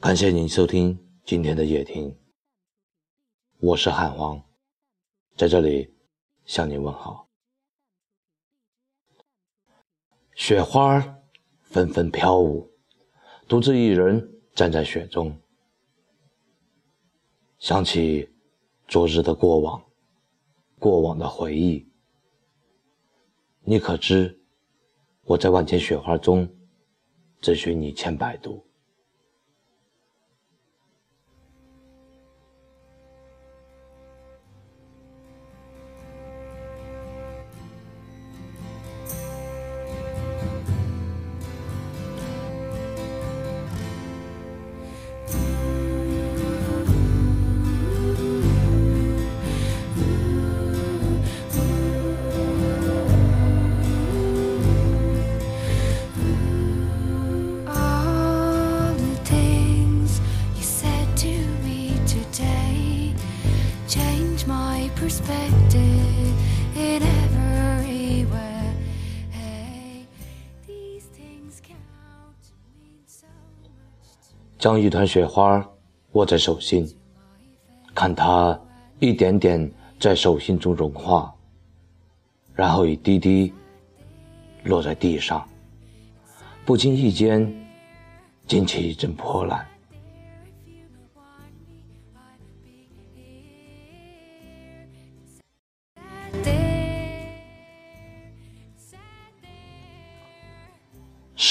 感谢您收听今天的夜听，我是汉皇，在这里向您问好。雪花纷纷飘舞，独自一人站在雪中，想起昨日的过往，过往的回忆。你可知，我在万千雪花中，只寻你千百度。将一团雪花握在手心，看它一点点在手心中融化，然后一滴滴落在地上，不经意间惊起一阵波澜。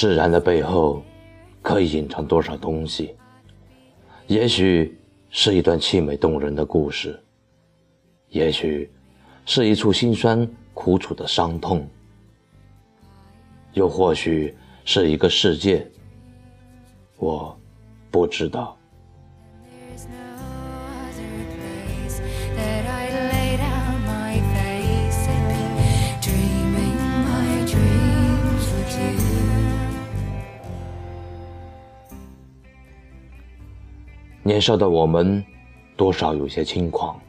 释然的背后，可以隐藏多少东西？也许是一段凄美动人的故事，也许是一处心酸苦楚的伤痛，又或许是一个世界，我不知道。年少的我们，多少有些轻狂，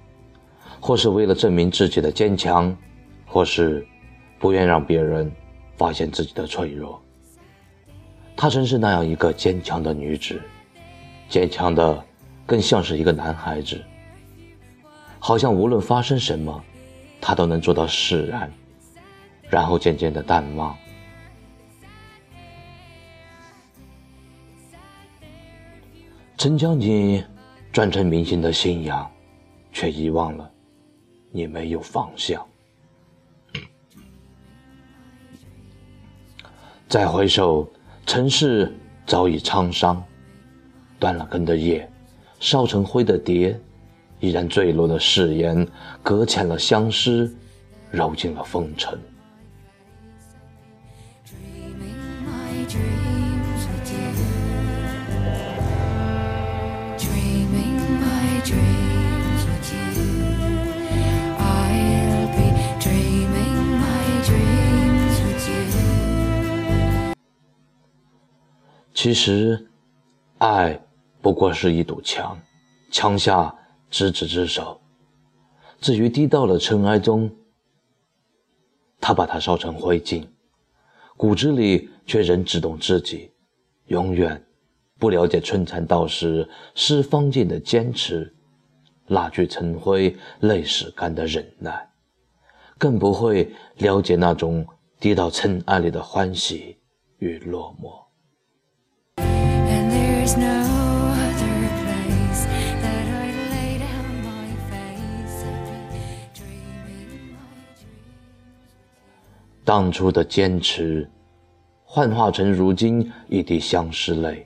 或是为了证明自己的坚强，或是不愿让别人发现自己的脆弱。她曾是那样一个坚强的女子，坚强的更像是一个男孩子，好像无论发生什么，她都能做到释然，然后渐渐的淡忘。曾将你转成明星的信仰，却遗忘了你没有方向。再回首，城市早已沧桑，断了根的叶，烧成灰的蝶，依然坠落的誓言，搁浅了相思，揉进了风尘。其实，爱不过是一堵墙，墙下执子之手。至于滴到了尘埃中，他把它烧成灰烬，骨子里却仍只懂自己，永远不了解春蚕到时丝方尽的坚持，蜡炬成灰泪始干的忍耐，更不会了解那种滴到尘埃里的欢喜与落寞。当初的坚持，幻化成如今一滴相思泪；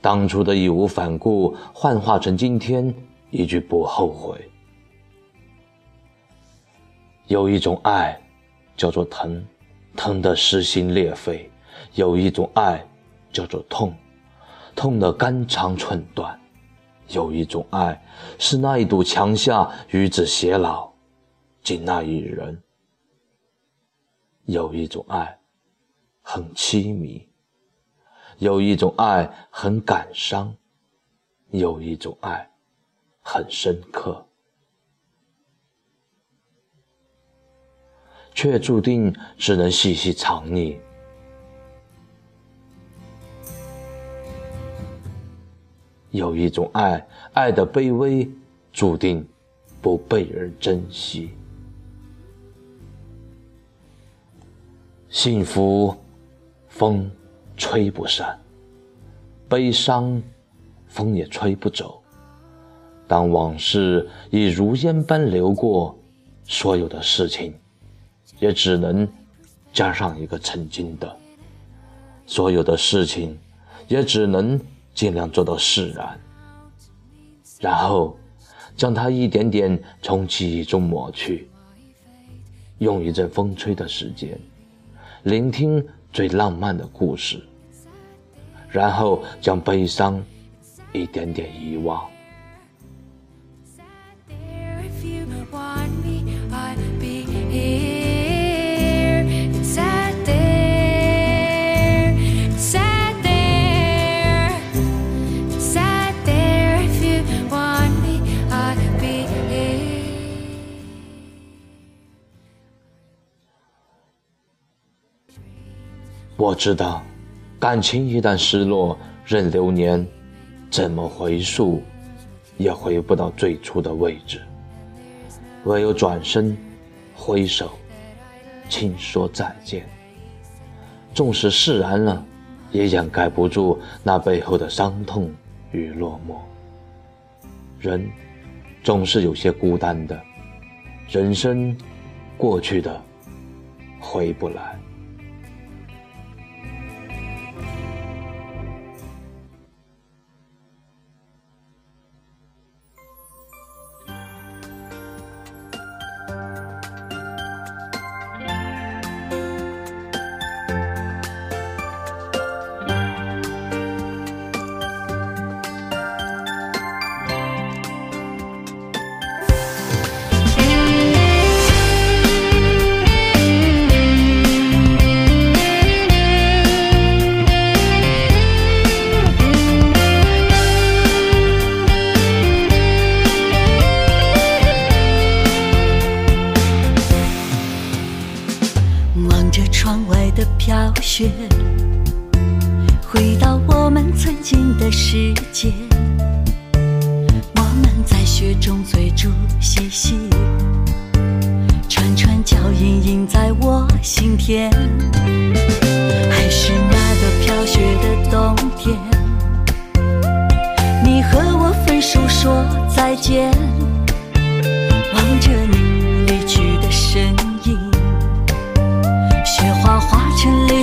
当初的义无反顾，幻化成今天一句不后悔。有一种爱，叫做疼，疼得撕心裂肺；有一种爱，叫做痛。痛得肝肠寸断，有一种爱，是那一堵墙下与子偕老，仅那一人；有一种爱，很凄迷；有一种爱很感伤；有一种爱，很深刻，却注定只能细细藏匿。有一种爱，爱的卑微，注定不被人珍惜。幸福，风吹不散；悲伤，风也吹不走。当往事已如烟般流过，所有的事情，也只能加上一个曾经的；所有的事情，也只能尽量做到释然，然后将它一点点从记忆中抹去，用一阵风吹的时间。聆听最浪漫的故事，然后将悲伤一点点遗忘。我知道，感情一旦失落，任流年怎么回溯，也回不到最初的位置。唯有转身，挥手，轻说再见。纵使释然了，也掩盖不住那背后的伤痛与落寞。人总是有些孤单的，人生过去的回不来。雪，回到我们曾经的世界。我们在雪中追逐嬉戏，串串脚印印在我心田。还是那个飘雪的冬天，你和我分手说再见，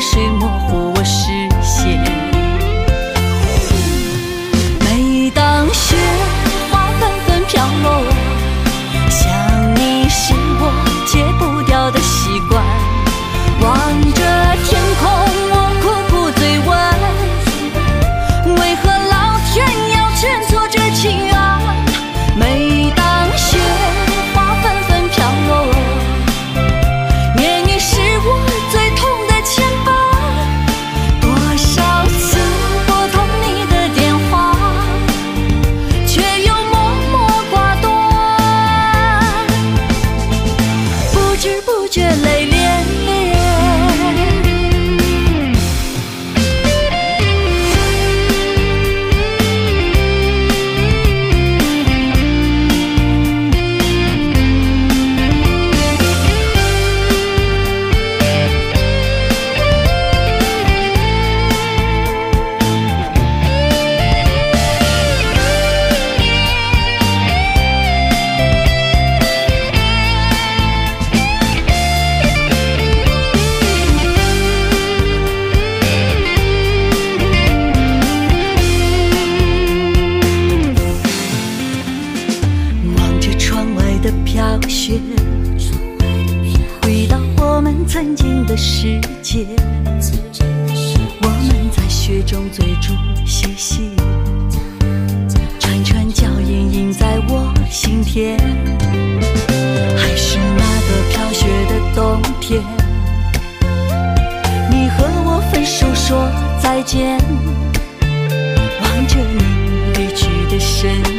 Shim. 却泪。雪，回到我们曾经的世界，我们在雪中追逐嬉戏，串串脚印印在我心田，还是那个飘雪的冬天，你和我分手说再见，望着你离去的身影。